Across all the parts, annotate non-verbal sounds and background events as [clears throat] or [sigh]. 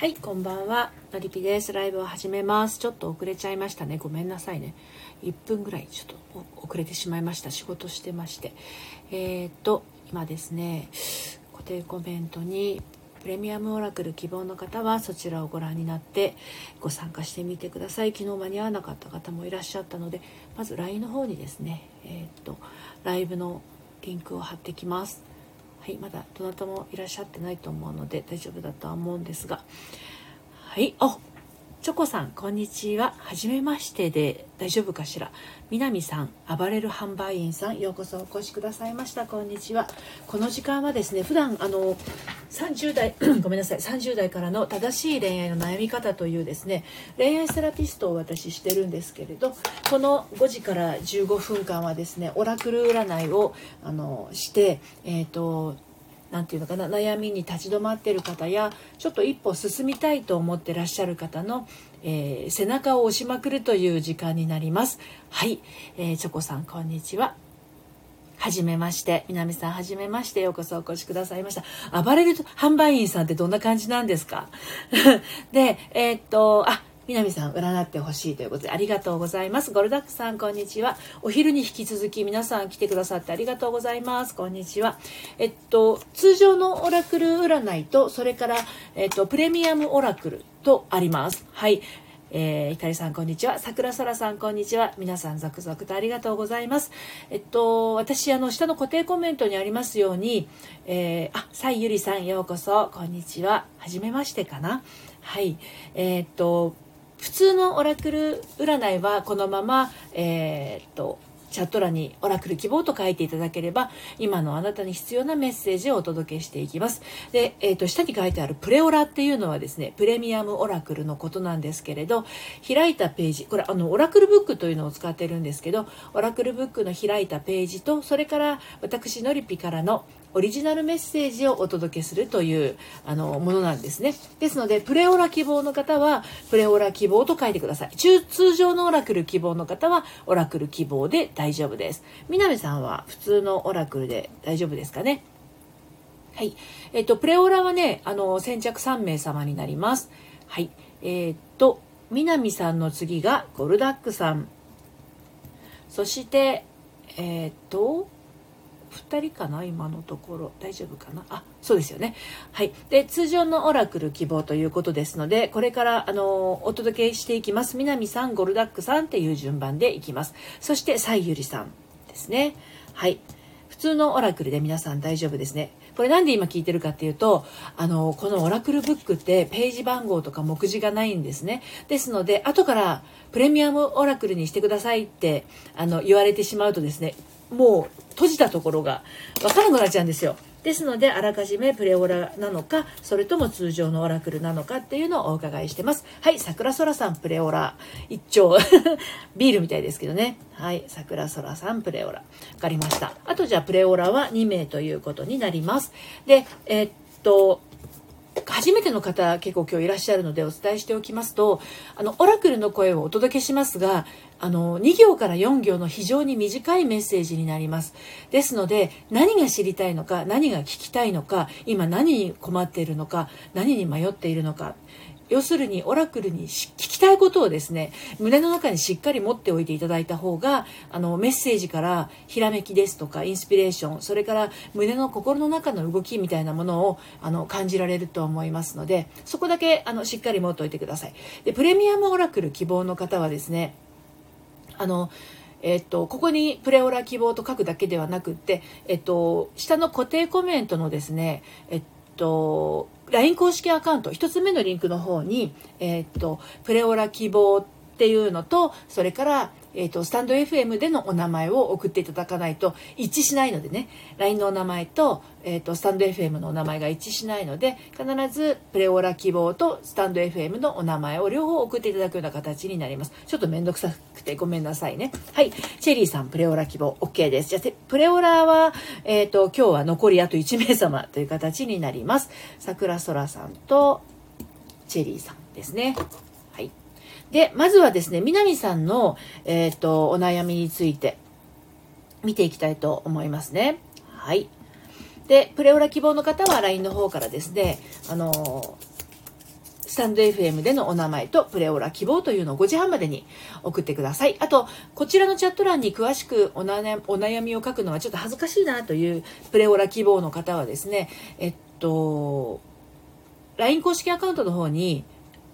はい、こんばんは。のりぴです。ライブを始めます。ちょっと遅れちゃいましたね。ごめんなさいね。1分ぐらいちょっと遅れてしまいました。仕事してまして。えー、っと、今ですね、固定コメントにプレミアムオラクル希望の方はそちらをご覧になってご参加してみてください昨日間に合わなかった方もいらっしゃったのでまず LINE の方にですねえー、っとライブのリンクを貼ってきますはいまだどなたもいらっしゃってないと思うので大丈夫だとは思うんですが。はいあチョコさんこんにちは。はじめましてで大丈夫かしら？南さん暴れる販売員さんようこそお越しくださいました。こんにちは。この時間はですね普段あの30代 [clears throat] ごめんなさい30代からの正しい恋愛の悩み方というですね恋愛セラピストを私してるんですけれどこの5時から15分間はですねオラクル占いをあのしてえっ、ー、と何て言うのかな悩みに立ち止まってる方やちょっと一歩進みたいと思ってらっしゃる方の、えー、背中を押しまくるという時間になります。はい、えー、チョコさんこんにちは。はじめまして。南さん、はじめまして。ようこそお越しくださいました。暴れる販売員さんってどんな感じなんですか？[laughs] で、えー、っと、あ、南さん占ってほしいということでありがとうございます。ゴルダックさんこんにちは。お昼に引き続き皆さん来てくださってありがとうございます。こんにちは。えっと通常のオラクル占いとそれからえっとプレミアムオラクルとあります。はい。えー、ひかりさんこんにちは。桜空さんこんにちは。皆さん続々とありがとうございます。えっと、私、あの、下の固定コメントにありますように、えー、あ、さいゆりさんようこそ、こんにちは。はじめましてかな。はい。えー、っと、普通のオラクル占いはこのまま、えー、っとチャット欄にオラクル希望と書いていただければ今のあなたに必要なメッセージをお届けしていきます。で、えー、と下に書いてあるプレオラっていうのはですねプレミアムオラクルのことなんですけれど開いたページこれあのオラクルブックというのを使ってるんですけどオラクルブックの開いたページとそれから私のりぴからのオリジナルメッセージをお届けするというあのものなんですね。ですので、プレオラ希望の方は、プレオラ希望と書いてください。中通常のオラクル希望の方は、オラクル希望で大丈夫です。南さんは普通のオラクルで大丈夫ですかね？はい。えっと、プレオラはね、あの、先着3名様になります。はい。えー、っと、南さんの次がゴルダックさん。そして、えー、っと、2人かな今のところ。大丈夫かな？あそうですよね。はい。で通常のオラクル希望ということですのでこれからあのお届けしていきます。南さんゴルダックさんっていう順番でいきます。そしてサイユリさんですね。はい。普通のオラクルで皆さん大丈夫ですね。これなんで今聞いてるかっていうと、あの、このオラクルブックってページ番号とか目次がないんですね。ですので、後からプレミアムオラクルにしてくださいって、あの、言われてしまうとですね、もう閉じたところが分からなくなっちゃうんですよ。ですので、あらかじめプレオラなのか、それとも通常のオラクルなのかっていうのをお伺いしてます。はい、桜空さんプレオラ。一丁。[laughs] ビールみたいですけどね。はい、桜空さんプレオラ。わかりました。あとじゃあプレオラは2名ということになります。で、えー、っと、初めての方結構今日いらっしゃるのでお伝えしておきますとあのオラクルの声をお届けしますがあの2行から4行の非常に短いメッセージになります。ですので何が知りたいのか何が聞きたいのか今何に困っているのか何に迷っているのか要するにオラクルに聞きたいことをですね胸の中にしっかり持っておいていただいた方があのメッセージからひらめきですとかインスピレーションそれから胸の心の中の動きみたいなものをあの感じられると思いますのでそこだけあのしっかり持っておいてください。でプレミアムオラクル希望の方はですねあのえっと、ここにプレオラ希望と書くだけではなくって、えっと、下の固定コメントのですね、えっと、LINE 公式アカウント、1つ目のリンクの方に、えっと、プレオラ希望っていうのと、それから、えっ、ー、と、スタンド FM でのお名前を送っていただかないと一致しないのでね、LINE のお名前と、えっ、ー、と、スタンド FM のお名前が一致しないので、必ずプレオラ希望とスタンド FM のお名前を両方送っていただくような形になります。ちょっとめんどくさくてごめんなさいね。はい。チェリーさん、プレオラ希望 OK です。じゃあ、プレオラは、えっ、ー、と、今日は残りあと1名様という形になります。桜空さんとチェリーさんですね。で、まずはですね、南さんの、えっ、ー、と、お悩みについて見ていきたいと思いますね。はい。で、プレオラ希望の方は LINE の方からですね、あの、スタンド FM でのお名前とプレオラ希望というのを5時半までに送ってください。あと、こちらのチャット欄に詳しくお悩みを書くのはちょっと恥ずかしいなというプレオラ希望の方はですね、えっと、LINE 公式アカウントの方に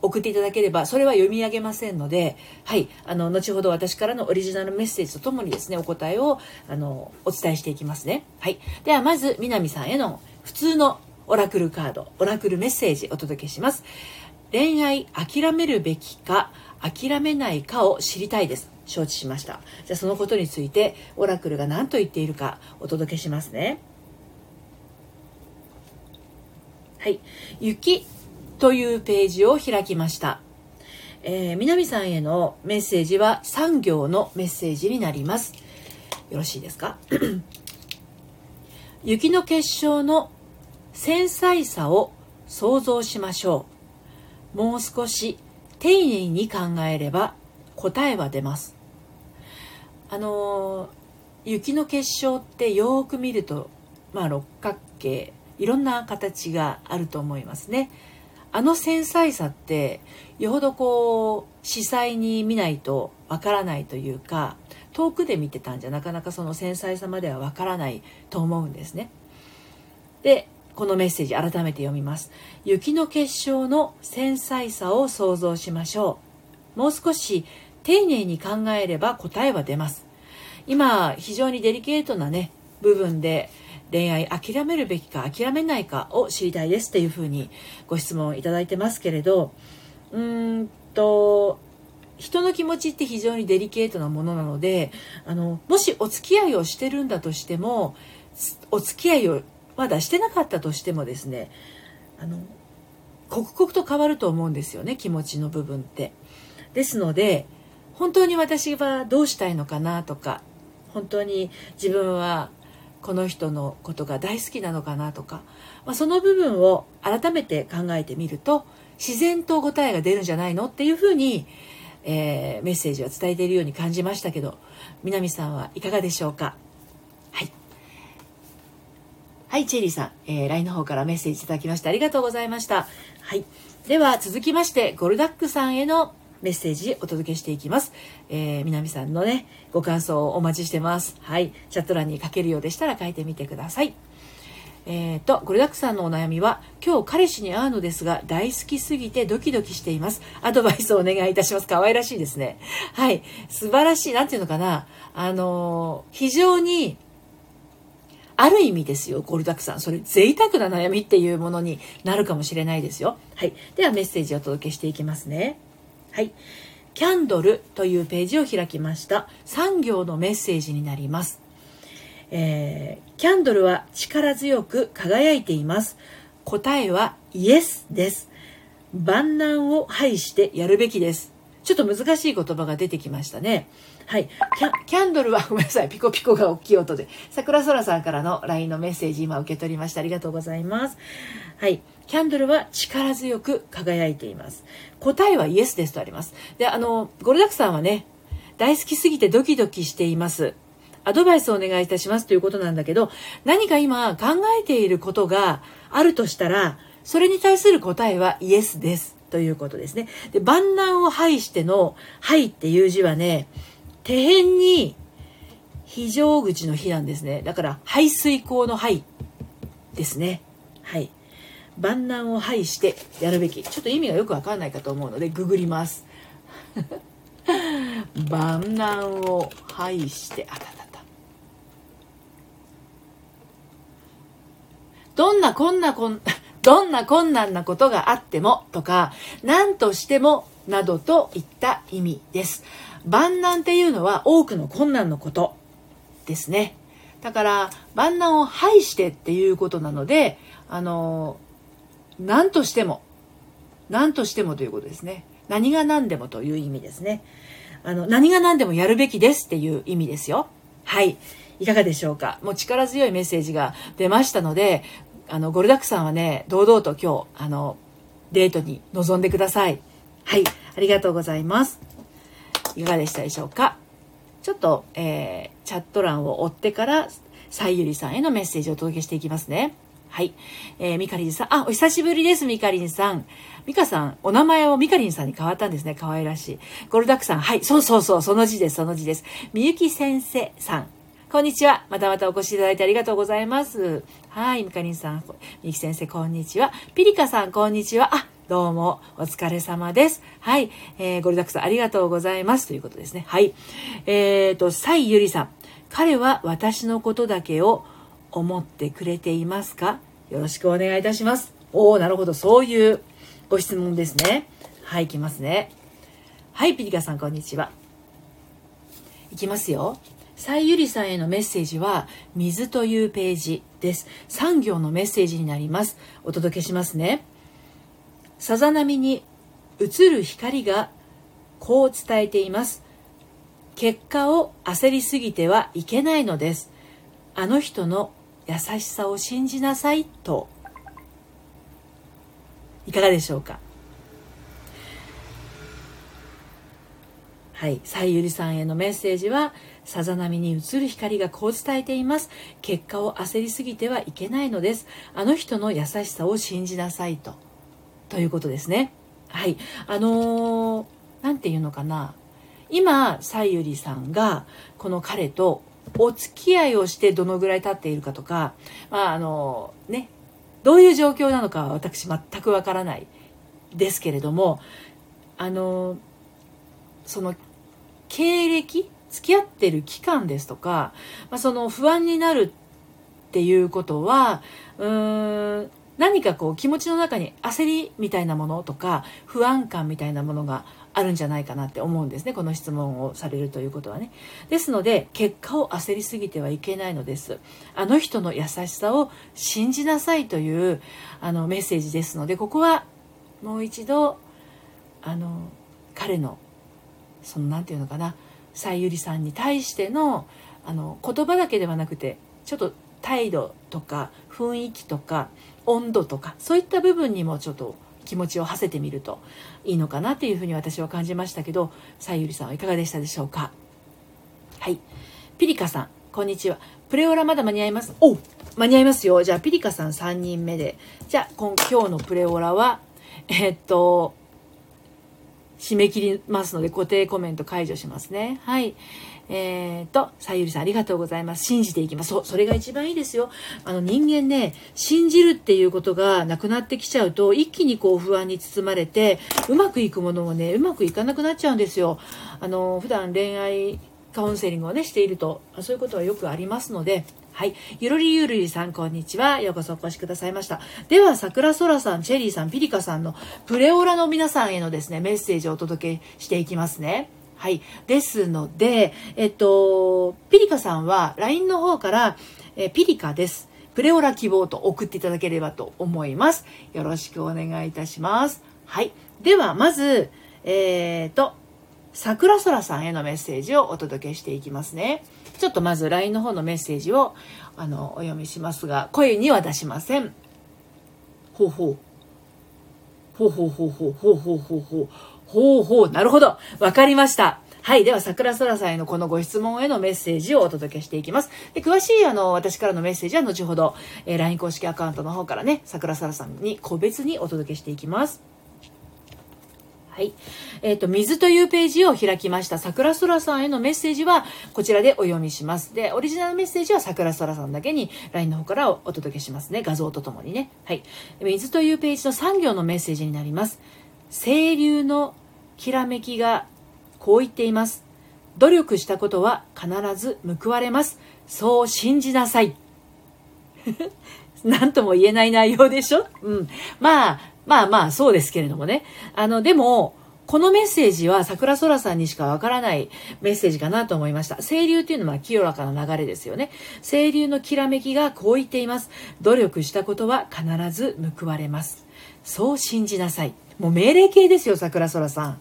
送っていただければ、それは読み上げませんので、はい、あの、後ほど私からのオリジナルメッセージとともにですね、お答えを、あの、お伝えしていきますね。はい。では、まず、南さんへの普通のオラクルカード、オラクルメッセージお届けします。恋愛諦めるべきか諦めないかを知りたいです承知しましたじゃあそのことについてオラクルが何と言っているかお届けしますねはい雪というページを開きました。えー、南さんへのメッセージは3行のメッセージになります。よろしいですか？[clears throat] 雪の結晶の繊細さを想像しましょう。もう少し丁寧に考えれば答えは出ます。あの雪の結晶ってよく見るとまあ六角形いろんな形があると思いますね。あの繊細さってよほどこう視細に見ないとわからないというか遠くで見てたんじゃなかなかその繊細さまではわからないと思うんですねでこのメッセージ改めて読みます。雪の結晶の繊細さを想像しましょう。もう少し丁寧に考えれば答えは出ます。今、非常にデリケートなね、部分で恋愛諦めるべきか諦めないかを知りたいですっていうふうにご質問いただいてますけれど、うーんと、人の気持ちって非常にデリケートなものなので、あの、もしお付き合いをしてるんだとしても、お付き合いをまだしてなかったとしてもですねあの刻々と変わると思うんですよね気持ちの部分って。ですので本当に私はどうしたいのかなとか本当に自分はこの人のことが大好きなのかなとか、まあ、その部分を改めて考えてみると自然と答えが出るんじゃないのっていうふうに、えー、メッセージは伝えているように感じましたけど南さんはいかがでしょうか？はい、チェリーさん、えー、LINE の方からメッセージいただきましてありがとうございました。はい。では、続きまして、ゴルダックさんへのメッセージお届けしていきます。えー、南さんのね、ご感想をお待ちしてます。はい。チャット欄に書けるようでしたら書いてみてください。えーと、ゴルダックさんのお悩みは、今日彼氏に会うのですが、大好きすぎてドキドキしています。アドバイスをお願いいたします。可愛らしいですね。はい。素晴らしい。なんていうのかな。あのー、非常に、ある意味ですよ、ゴルダクさん。それ、贅沢な悩みっていうものになるかもしれないですよ。はい。では、メッセージをお届けしていきますね。はい。キャンドルというページを開きました。3行のメッセージになります。えー、キャンドルは力強く輝いています。答えはイエスです。万難を排してやるべきです。ちょっと難しい言葉が出てきましたね。はい。キャキャンドルは、[laughs] ごめんなさい。ピコピコが大きい音で。桜空さんからの LINE のメッセージ今受け取りました。ありがとうございます。はい。キャンドルは力強く輝いています。答えはイエスですとあります。で、あの、ゴルダクさんはね、大好きすぎてドキドキしています。アドバイスをお願いいたしますということなんだけど、何か今考えていることがあるとしたら、それに対する答えはイエスです。ということですね。で、万難を排しての、はいっていう字はね、手辺に非常口の火なんですね。だから排水口の排ですね。はい。万難を排してやるべき。ちょっと意味がよくわかんないかと思うのでググります。[laughs] 万難を排して、あたたた。どんなこんなこん、[laughs] どんな困難なことがあってもとか、何としてもなどといった意味です。万難っていうのは多くの困難のことですね。だから万難を排してっていうことなので、あの、何としても、何としてもということですね。何が何でもという意味ですね。あの、何が何でもやるべきですっていう意味ですよ。はい。いかがでしょうかもう力強いメッセージが出ましたので、あの、ゴルダックさんはね、堂々と今日、あの、デートに臨んでください。はい。ありがとうございます。いかがでしたでしょうかちょっと、えー、チャット欄を追ってから、さゆりさんへのメッセージをお届けしていきますね。はい。えー、ミカリンさん。あ、お久しぶりです、ミカリンさん。ミカさん、お名前をミカリンさんに変わったんですね。可愛らしい。ゴルダックさん。はい。そうそうそう。その字です、その字です。みゆき先生さん。こんにちは。またまたお越しいただいてありがとうございます。はい。ミカリンさん。みゆき先生、こんにちは。ピリカさん、こんにちは。あ、どうも、お疲れ様です。はい。えー、ゴルダックさん、ありがとうございます。ということですね。はい。えーと、サイユリさん。彼は私のことだけを思ってくれていますか？よろしくお願いいたします。おおなるほど。そういうご質問ですね。はい、いきますね。はい、ピリカさん、こんにちは。いきますよ。サイユリさんへのメッセージは、水というページです。産業のメッセージになります。お届けしますね。さざ波に映る光がこう伝えています。結果を焦りすぎてはいけないのです。あの人の優しさを信じなさいといかがでしょうか？はい。さゆりさんへのメッセージは、さざ波に映る光がこう伝えています。結果を焦りすぎてはいけないのです。あの人の優しさを信じなさいと。ということですね。はい。あのー、なんていうのかな。今、さゆりさんが、この彼とお付き合いをしてどのぐらい経っているかとか、まあ、あの、ね、どういう状況なのかは私全くわからないですけれども、あの、その、経歴付き合ってる期間ですとか、まあ、その不安になるっていうことは、うーん、何かこう気持ちの中に焦りみたいなものとか不安感みたいなものがあるんじゃないかなって思うんですね。この質問をされるということはね。ですので結果を焦りすぎてはいけないのです。あの人の優しさを信じなさいというあのメッセージですのでここはもう一度あの彼のその何て言うのかなさゆりさんに対してのあの言葉だけではなくてちょっと態度とか雰囲気とか温度とかそういった部分にもちょっと気持ちを馳せてみるといいのかなっていうふうに私は感じましたけどさゆりさんはいかがでしたでしょうか？はい。ピリカさんこんにちは。プレオラまだ間に合います？お間に合いますよ。じゃあピリカさん3人目で。じゃあ今日のプレオラはえっと締め切りますので固定コメント解除しますね。はい。えー、と、さゆりさんありがとうございます。信じていきます。そう、それが一番いいですよ。あの人間ね、信じるっていうことがなくなってきちゃうと、一気にこう不安に包まれて、うまくいくものもね、うまくいかなくなっちゃうんですよ。あの、普段恋愛カウンセリングをね、していると、そういうことはよくありますので、はい。ゆるりゆるりさん、こんにちは。ようこそお越しくださいました。では、桜空さん、チェリーさん、ピリカさんのプレオラの皆さんへのですね、メッセージをお届けしていきますね。はい。ですので、えっと、ピリカさんは LINE の方から、えピリカです。プレオラ希望と送っていただければと思います。よろしくお願いいたします。はい。では、まず、えっ、ー、と、桜空さんへのメッセージをお届けしていきますね。ちょっとまず LINE の方のメッセージを、あの、お読みしますが、声には出しません。ほうほう。ほうほうほうほうほうほうほうほう。ほうほう、なるほど。わかりました。はい。では、桜空さんへのこのご質問へのメッセージをお届けしていきます。で詳しい、あの、私からのメッセージは後ほど、えー、LINE 公式アカウントの方からね、桜空さんに個別にお届けしていきます。はい。えっ、ー、と、水というページを開きました。桜空さんへのメッセージは、こちらでお読みします。で、オリジナルメッセージは桜空さんだけに LINE の方からお届けしますね。画像とともにね。はい。水というページの3行のメッセージになります。清流のきらめきがこう言っています。努力したことは必ず報われます。そう信じなさい。[laughs] 何とも言えない内容でしょ？うん。まあ、まあまあ、そうですけれどもね。あの、でも、このメッセージは桜空さんにしかわからないメッセージかなと思いました。清流っていうのは清らかな流れですよね。清流のきらめきがこう言っています。努力したことは必ず報われます。そう信じなさい。もう命令形ですよ、桜空さん。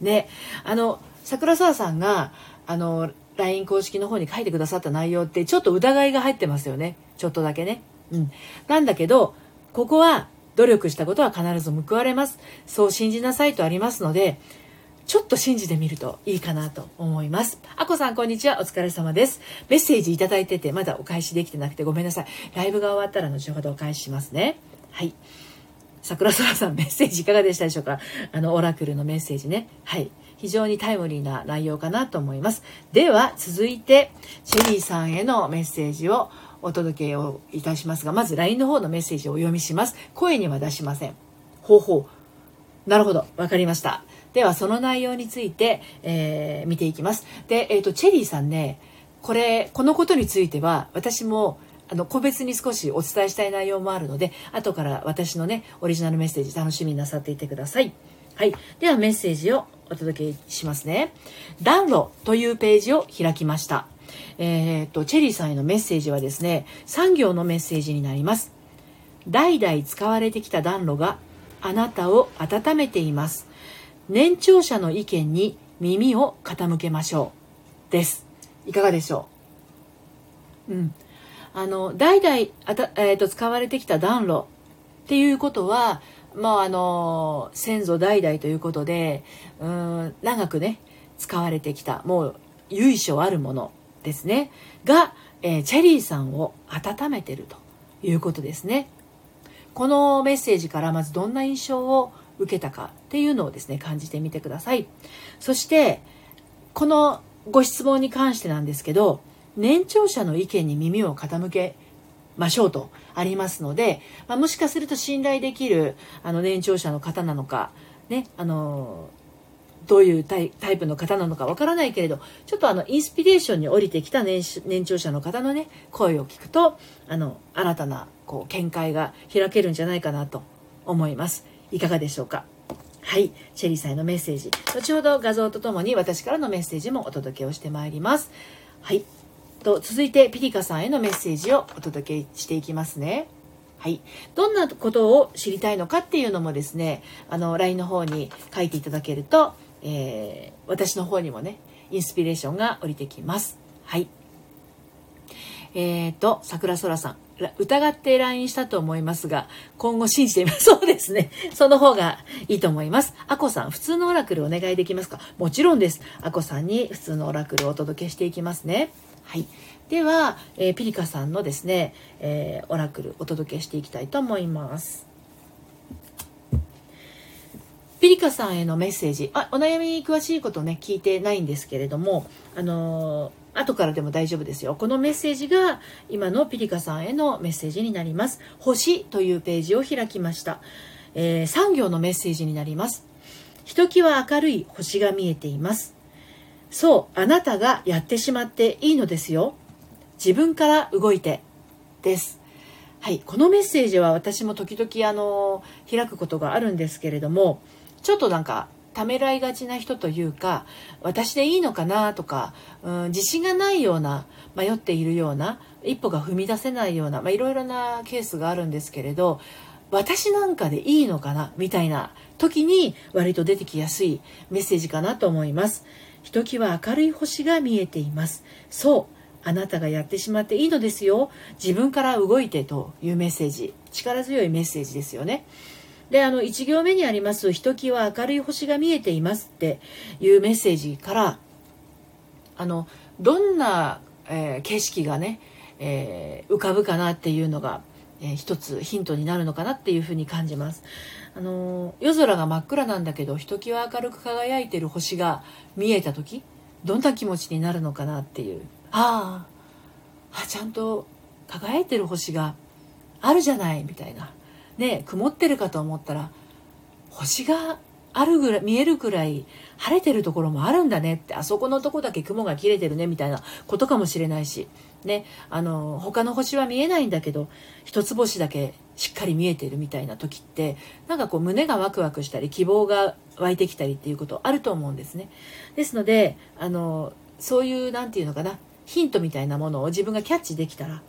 ね。あの、桜空さんが、あの、LINE 公式の方に書いてくださった内容ってちょっと疑いが入ってますよね。ちょっとだけね。うん。なんだけど、ここは努力したことは必ず報われます。そう信じなさいとありますので、ちょっと信じてみるといいかなと思います。あこさん、こんにちは。お疲れ様です。メッセージいただいてて、まだお返しできてなくてごめんなさい。ライブが終わったら後ほどお返ししますね。はい。桜空さん、メッセージいかがでしたでしょうか？あの、オラクルのメッセージね。はい。非常にタイムリーな内容かなと思います。では、続いて、シェリーさんへのメッセージをお届けをいたしますが、まず LINE の方のメッセージをお読みします。声には出しません。ほうほう。なるほど。わかりました。では、その内容について、えー、見ていきます。で、えっ、ー、と、チェリーさんね、これ、このことについては、私も、あの、個別に少しお伝えしたい内容もあるので、後から私のね、オリジナルメッセージ楽しみになさっていてください。はい。では、メッセージをお届けしますね。暖炉というページを開きました。えー、っと、チェリーさんへのメッセージはですね、産業のメッセージになります。代々使われてきた暖炉があなたを温めています。年長者の意見に耳を傾けましょう。です。いかがでしょう？うん。あの、代々あた、えーと、使われてきた暖炉っていうことは、まあ、あの、先祖代々ということで、うん、長くね、使われてきた、もう由緒あるものですね。が、えー、チェリーさんを温めてるということですね。このメッセージからまずどんな印象を受けたかっていうのをですね、感じてみてください。そして、このご質問に関してなんですけど、年長者の意見に耳を傾けましょうとありますので、まあ、もしかすると信頼できるあの年長者の方なのか、ね、あの、どういうタイプの方なのかわからないけれど、ちょっとあの、インスピレーションに降りてきた年年長者の方のね、声を聞くと、あの、新たな、こう、見解が開けるんじゃないかなと思います。いかがでしょうか？はい。シェリーさんへのメッセージ。後ほど画像とともに私からのメッセージもお届けをしてまいります。はい。と、続いてピリカさんへのメッセージをお届けしていきますね。はい。どんなことを知りたいのかっていうのもですね、あの、LINE の方に書いていただけると、えー、私の方にもね、インスピレーションが降りてきます。はい。えっ、ー、と、桜空さん。疑って LINE したと思いますが、今後信じてみます。[laughs] そうですね。その方がいいと思います。あこさん、普通のオラクルお願いできますか？もちろんです。あこさんに普通のオラクルをお届けしていきますね。はい。では、えー、ピリカさんのですね、えー、オラクルお届けしていきたいと思います。ピリカさんへのメッセージ。あ、お悩みに詳しいことね、聞いてないんですけれども、あのー後からでも大丈夫ですよ。このメッセージが今のピリカさんへのメッセージになります。星というページを開きました。えー、産業のメッセージになります。ひときわ明るい星が見えています。そう、あなたがやってしまっていいのですよ。自分から動いて。です。はい、このメッセージは私も時々あの開くことがあるんですけれども、ちょっとなんかためらいがちな人というか私でいいのかなとか、うん、自信がないような迷っているような一歩が踏み出せないような、まあ、いろいろなケースがあるんですけれど私なんかでいいのかなみたいな時に割と出てきやすいメッセージかなと思います。ひときわ明るい星が見えています。そう。あなたがやってしまっていいのですよ。自分から動いてというメッセージ。力強いメッセージですよね。で、あの、1行目にあります、ひときわ明るい星が見えていますっていうメッセージから、あの、どんな、えー、景色がね、えー、浮かぶかなっていうのが、えー、一つヒントになるのかなっていうふうに感じます。あの夜空が真っ暗なんだけどひときわ明るく輝いてる星が見えた時どんな気持ちになるのかなっていう。ああちゃんと輝いてる星があるじゃないみたいな。ね、曇ってるかと思ったら、星があるぐらい、見えるくらい晴れてるところもあるんだねって、あそこのとこだけ雲が切れてるねみたいなことかもしれないし、ね、あの、他の星は見えないんだけど、一つ星だけしっかり見えてるみたいな時って、なんかこう胸がワクワクしたり、希望が湧いてきたりっていうことあると思うんですね。ですので、あの、そういう、なんていうのかな、ヒントみたいなものを自分がキャッチできたら、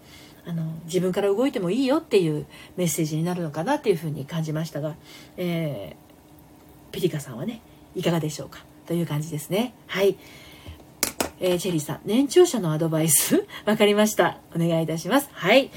あの自分から動いてもいいよっていうメッセージになるのかなっていうふうに感じましたが、えー、ピリカさんはねいかがでしょうか？という感じですね。はい、えー、チェリーさん年長者のアドバイス？[laughs] 分かりました。お願いいたします。はい。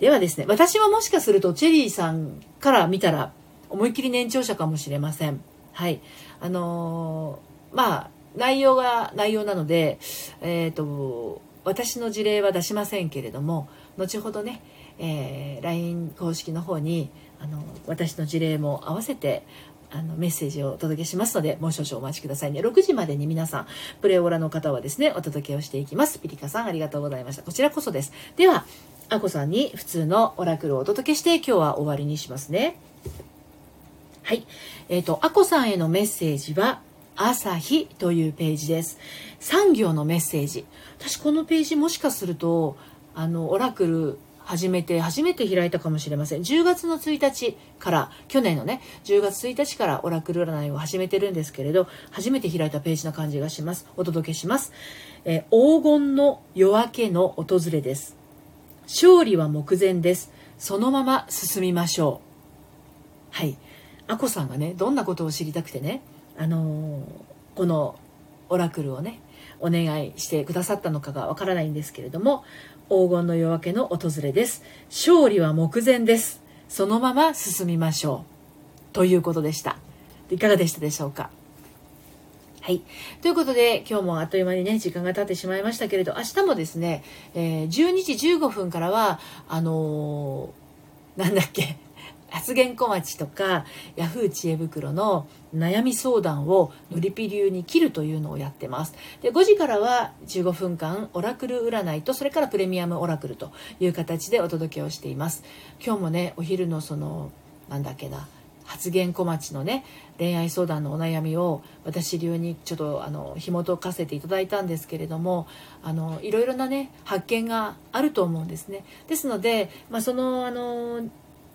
ではですね私はもしかするとチェリーさんから見たら思いっきり年長者かもしれませんはいあのー、まあ内容が内容なのでえっ、ー、と私の事例は出しませんけれども後ほどね、えー、LINE 公式の方にあの私の事例も合わせてあのメッセージをお届けしますので、もう少々お待ちくださいね。6時までに皆さん、プレオラの方はですね、お届けをしていきます。ピリカさん、ありがとうございました。こちらこそです。では、アコさんに普通のオラクルをお届けして、今日は終わりにしますね。はい。えっ、ー、と、アコさんへのメッセージは、朝日というページです。産業のメッセージ。私このページもしかすると、あの、オラクル始めて、初めて開いたかもしれません。10月の1日から、去年のね、10月1日からオラクル占いを始めてるんですけれど、初めて開いたページな感じがします。お届けします。え黄金の夜明けの訪れです。勝利は目前です。そのまま進みましょう。はい。あこさんがね、どんなことを知りたくてね、あのー、このオラクルをね、お願いしてくださったのかがわからないんですけれども、黄金の夜明けの訪れです。勝利は目前です。そのまま進みましょう。ということでした。いかがでしたでしょうか？はい。ということで、今日もあっという間にね、時間が経ってしまいましたけれど、明日もですね、えー、12時15分からは、あのー、なんだっけ、発言小町とかヤフー知恵袋の悩み相談をのりぴ流に切るというのをやってますで5時からは15分間オラクル占いとそれからプレミアムオラクルという形でお届けをしています今日もねお昼のそのなんだっけな発言小町のね恋愛相談のお悩みを私流にちょっとあの紐解かせていただいたんですけれどもあのいろいろなね発見があると思うんですね。ですので、まあ、そのあの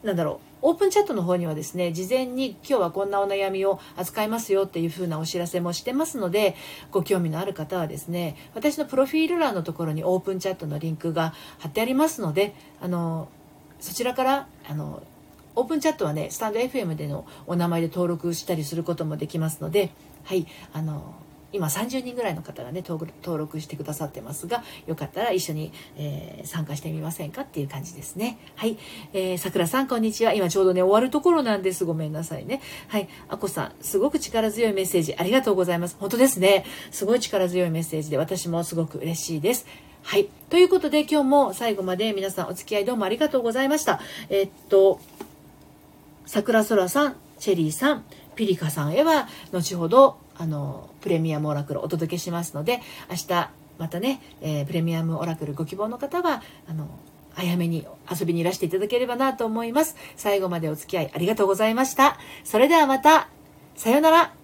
なんだろうオープンチャットの方にはですね事前に今日はこんなお悩みを扱いますよっていう風なお知らせもしてますのでご興味のある方はですね私のプロフィール欄のところにオープンチャットのリンクが貼ってありますのであのそちらからあのオープンチャットはねスタンド FM でのお名前で登録したりすることもできますのではいあの今30人ぐらいの方がね登録してくださってますがよかったら一緒に、えー、参加してみませんかっていう感じですね。はいえー、さくらさんこんにちは。今ちょうどね終わるところなんです。ごめんなさいね。はいあこさんすごく力強いメッセージありがとうございます。本当ですね。すごい力強いメッセージで私もすごく嬉しいです。はい。ということで今日も最後まで皆さんお付き合いどうもありがとうございました。えー、っと、桜空さん、チェリーさん、ピリカさんへは後ほどあのプレミアムオラクルお届けしますので明日またね、えー、プレミアムオラクルご希望の方はあの早めに遊びにいらしていただければなと思います。最後までお付き合いありがとうございました。それではまたさようなら。